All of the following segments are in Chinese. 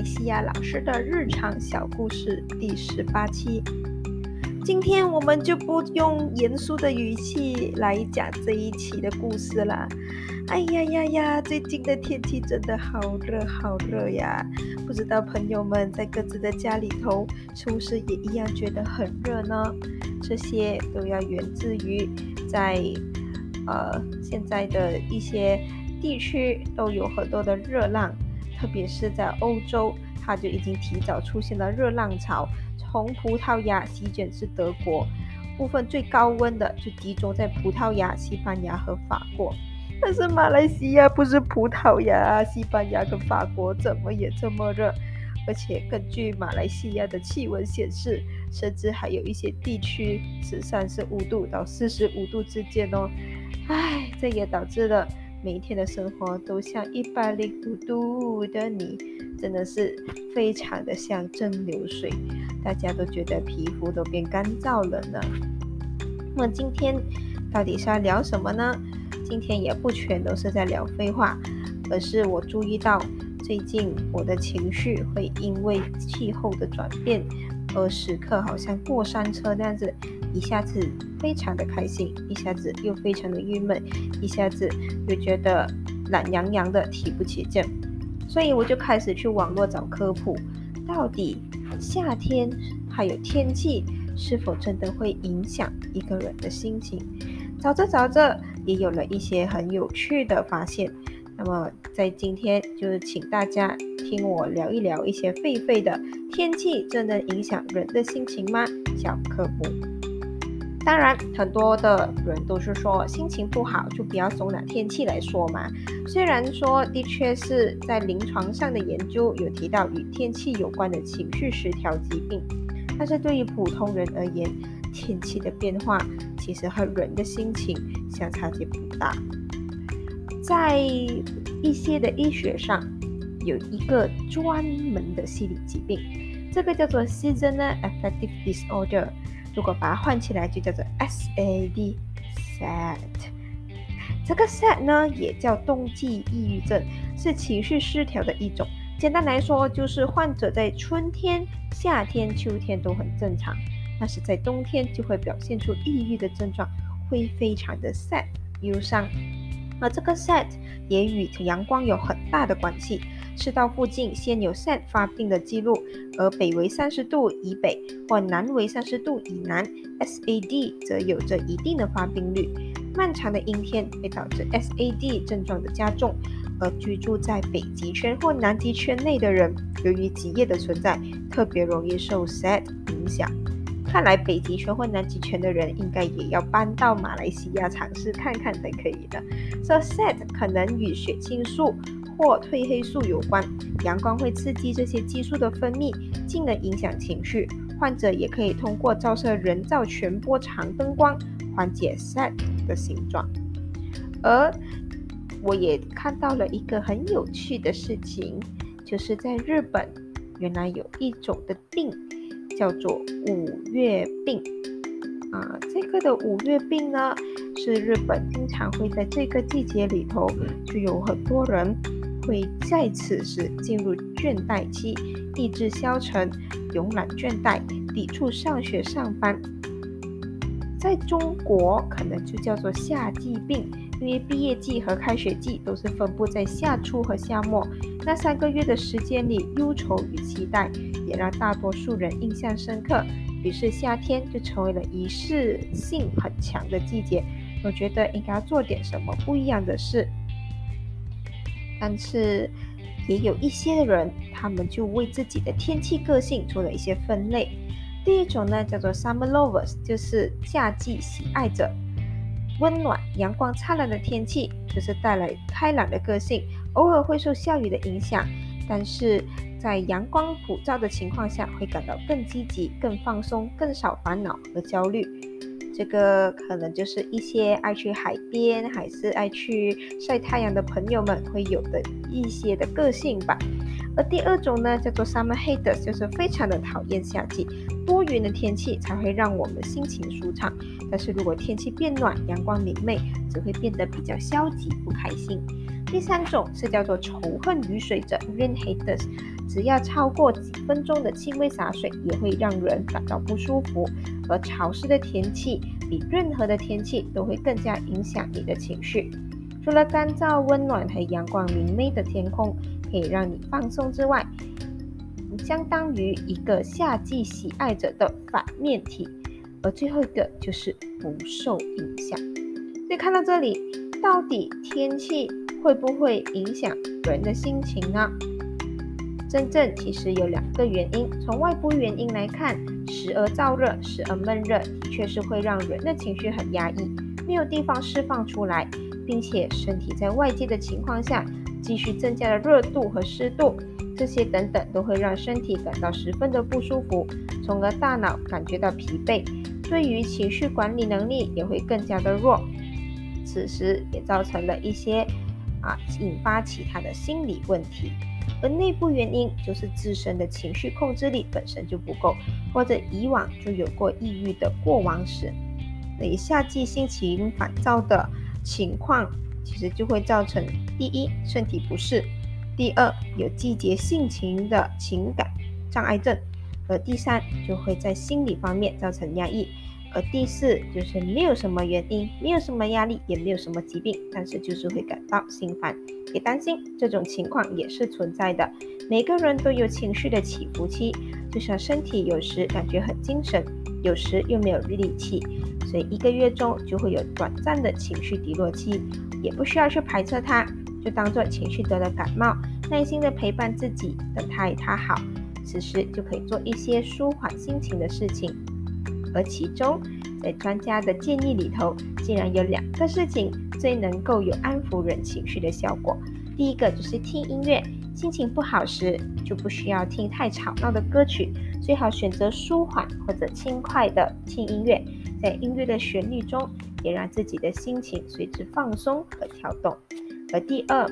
来西亚老师的日常小故事第十八期。今天我们就不用严肃的语气来讲这一期的故事了。哎呀呀呀，最近的天气真的好热好热呀！不知道朋友们在各自的家里头是不是也一样觉得很热呢？这些都要源自于在呃现在的一些地区都有很多的热浪。特别是在欧洲，它就已经提早出现了热浪潮，从葡萄牙席卷至德国，部分最高温的就集中在葡萄牙、西班牙和法国。但是马来西亚不是葡萄牙、西班牙跟法国，怎么也这么热？而且根据马来西亚的气温显示，甚至还有一些地区是三十五度到四十五度之间哦。唉，这也导致了。每一天的生活都像一百零五度的你，真的是非常的像蒸馏水，大家都觉得皮肤都变干燥了呢。那么今天到底是要聊什么呢？今天也不全都是在聊废话，而是我注意到最近我的情绪会因为气候的转变而时刻好像过山车那样子。一下子非常的开心，一下子又非常的郁闷，一下子又觉得懒洋洋的提不起劲，所以我就开始去网络找科普，到底夏天还有天气是否真的会影响一个人的心情？找着找着也有了一些很有趣的发现。那么在今天就是请大家听我聊一聊一些狒狒的天气真的影响人的心情吗？小科普。当然，很多的人都是说心情不好就不要总拿天气来说嘛。虽然说的确是在临床上的研究有提到与天气有关的情绪失调疾病，但是对于普通人而言，天气的变化其实和人的心情相差也不大。在一些的医学上，有一个专门的心理疾病，这个叫做 Seasonal Affective Disorder。如果把它换起来，就叫做 SAD，sad。这个 sad 呢，也叫冬季抑郁症，是情绪失调的一种。简单来说，就是患者在春天、夏天、秋天都很正常，但是在冬天就会表现出抑郁的症状，会非常的 sad、忧伤。而这个 sad 也与阳光有很大的关系。赤道附近先有 SAD 发病的记录，而北纬三十度以北或南纬三十度以南，SAD 则有着一定的发病率。漫长的阴天会导致 SAD 症状的加重，而居住在北极圈或南极圈内的人，由于极夜的存在，特别容易受 SAD 影响。看来北极圈或南极圈的人应该也要搬到马来西亚尝试看看才可以的。So SAD 可能与血清素。或褪黑素有关，阳光会刺激这些激素的分泌，进而影响情绪。患者也可以通过照射人造全波长灯光缓解 SAD 的形状。而我也看到了一个很有趣的事情，就是在日本，原来有一种的病叫做五月病。啊，这个的五月病呢，是日本经常会在这个季节里头，就有很多人。会在此时进入倦怠期，意志消沉，慵懒倦怠，抵触上学上班。在中国可能就叫做夏季病，因为毕业季和开学季都是分布在夏初和夏末，那三个月的时间里，忧愁与期待也让大多数人印象深刻，于是夏天就成为了仪式性很强的季节。我觉得应该做点什么不一样的事。但是也有一些人，他们就为自己的天气个性做了一些分类。第一种呢，叫做 Summer Lovers，就是夏季喜爱者。温暖、阳光灿烂的天气，就是带来开朗的个性，偶尔会受下雨的影响，但是在阳光普照的情况下，会感到更积极、更放松、更少烦恼和焦虑。这个可能就是一些爱去海边还是爱去晒太阳的朋友们会有的一些的个性吧。而第二种呢，叫做 summer haters，就是非常的讨厌夏季，多云的天气才会让我们心情舒畅。但是如果天气变暖，阳光明媚，只会变得比较消极不开心。第三种是叫做仇恨雨水者 （rain haters），只要超过几分钟的轻微洒水，也会让人感到不舒服。而潮湿的天气比任何的天气都会更加影响你的情绪。除了干燥、温暖和阳光明媚的天空可以让你放松之外，相当于一个夏季喜爱者的反面体。而最后一个就是不受影响。所以看到这里，到底天气会不会影响人的心情呢？真正其实有两个原因。从外部原因来看，时而燥热，时而闷热，的确是会让人的情绪很压抑，没有地方释放出来，并且身体在外界的情况下继续增加了热度和湿度，这些等等都会让身体感到十分的不舒服，从而大脑感觉到疲惫。对于情绪管理能力也会更加的弱，此时也造成了一些啊引发其他的心理问题，而内部原因就是自身的情绪控制力本身就不够，或者以往就有过抑郁的过往史，那以夏季心情烦躁的情况，其实就会造成第一身体不适，第二有季节性情的情感障碍症。而第三就会在心理方面造成压抑，而第四就是没有什么原因，没有什么压力，也没有什么疾病，但是就是会感到心烦，别担心，这种情况也是存在的。每个人都有情绪的起伏期，就像身体有时感觉很精神，有时又没有力气，所以一个月中就会有短暂的情绪低落期，也不需要去排斥它，就当做情绪得了感冒，耐心的陪伴自己，等它它好。此时就可以做一些舒缓心情的事情，而其中在专家的建议里头，竟然有两个事情最能够有安抚人情绪的效果。第一个就是听音乐，心情不好时就不需要听太吵闹的歌曲，最好选择舒缓或者轻快的轻音乐，在音乐的旋律中也让自己的心情随之放松和跳动。而第二，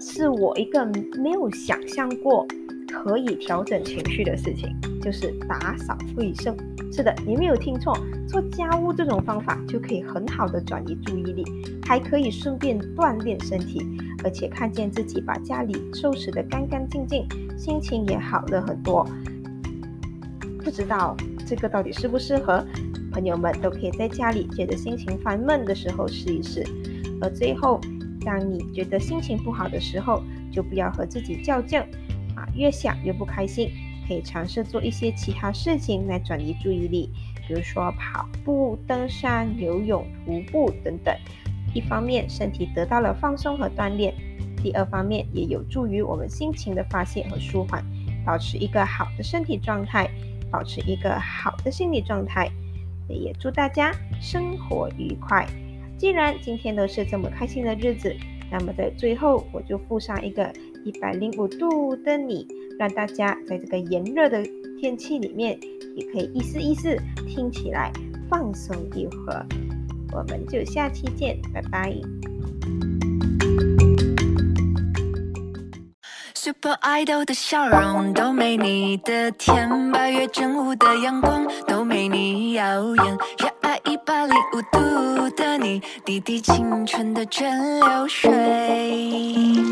是我一个没有想象过。可以调整情绪的事情就是打扫卫生。是的，你没有听错，做家务这种方法就可以很好的转移注意力，还可以顺便锻炼身体，而且看见自己把家里收拾得干干净净，心情也好了很多。不知道这个到底适不适合？朋友们都可以在家里觉得心情烦闷的时候试一试。而最后，当你觉得心情不好的时候，就不要和自己较劲。啊越想越不开心，可以尝试做一些其他事情来转移注意力，比如说跑步、登山、游泳、徒步等等。一方面身体得到了放松和锻炼，第二方面也有助于我们心情的发泄和舒缓，保持一个好的身体状态，保持一个好的心理状态。也祝大家生活愉快。既然今天都是这么开心的日子，那么在最后我就附上一个。一百零五度的你，让大家在这个炎热的天气里面，也可以意思意思，听起来放松一会儿。我们就下期见，拜拜。Super Idol 的笑容都没你的甜，八月正午的阳光都没你耀眼。热爱一百零五度的你，滴滴青春的蒸馏水。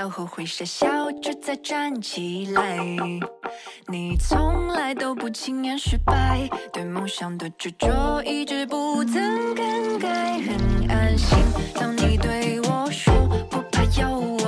然后会傻笑着再站起来。你从来都不轻言失败对梦想的执着一直不曾更改很安心。当你对我说不怕有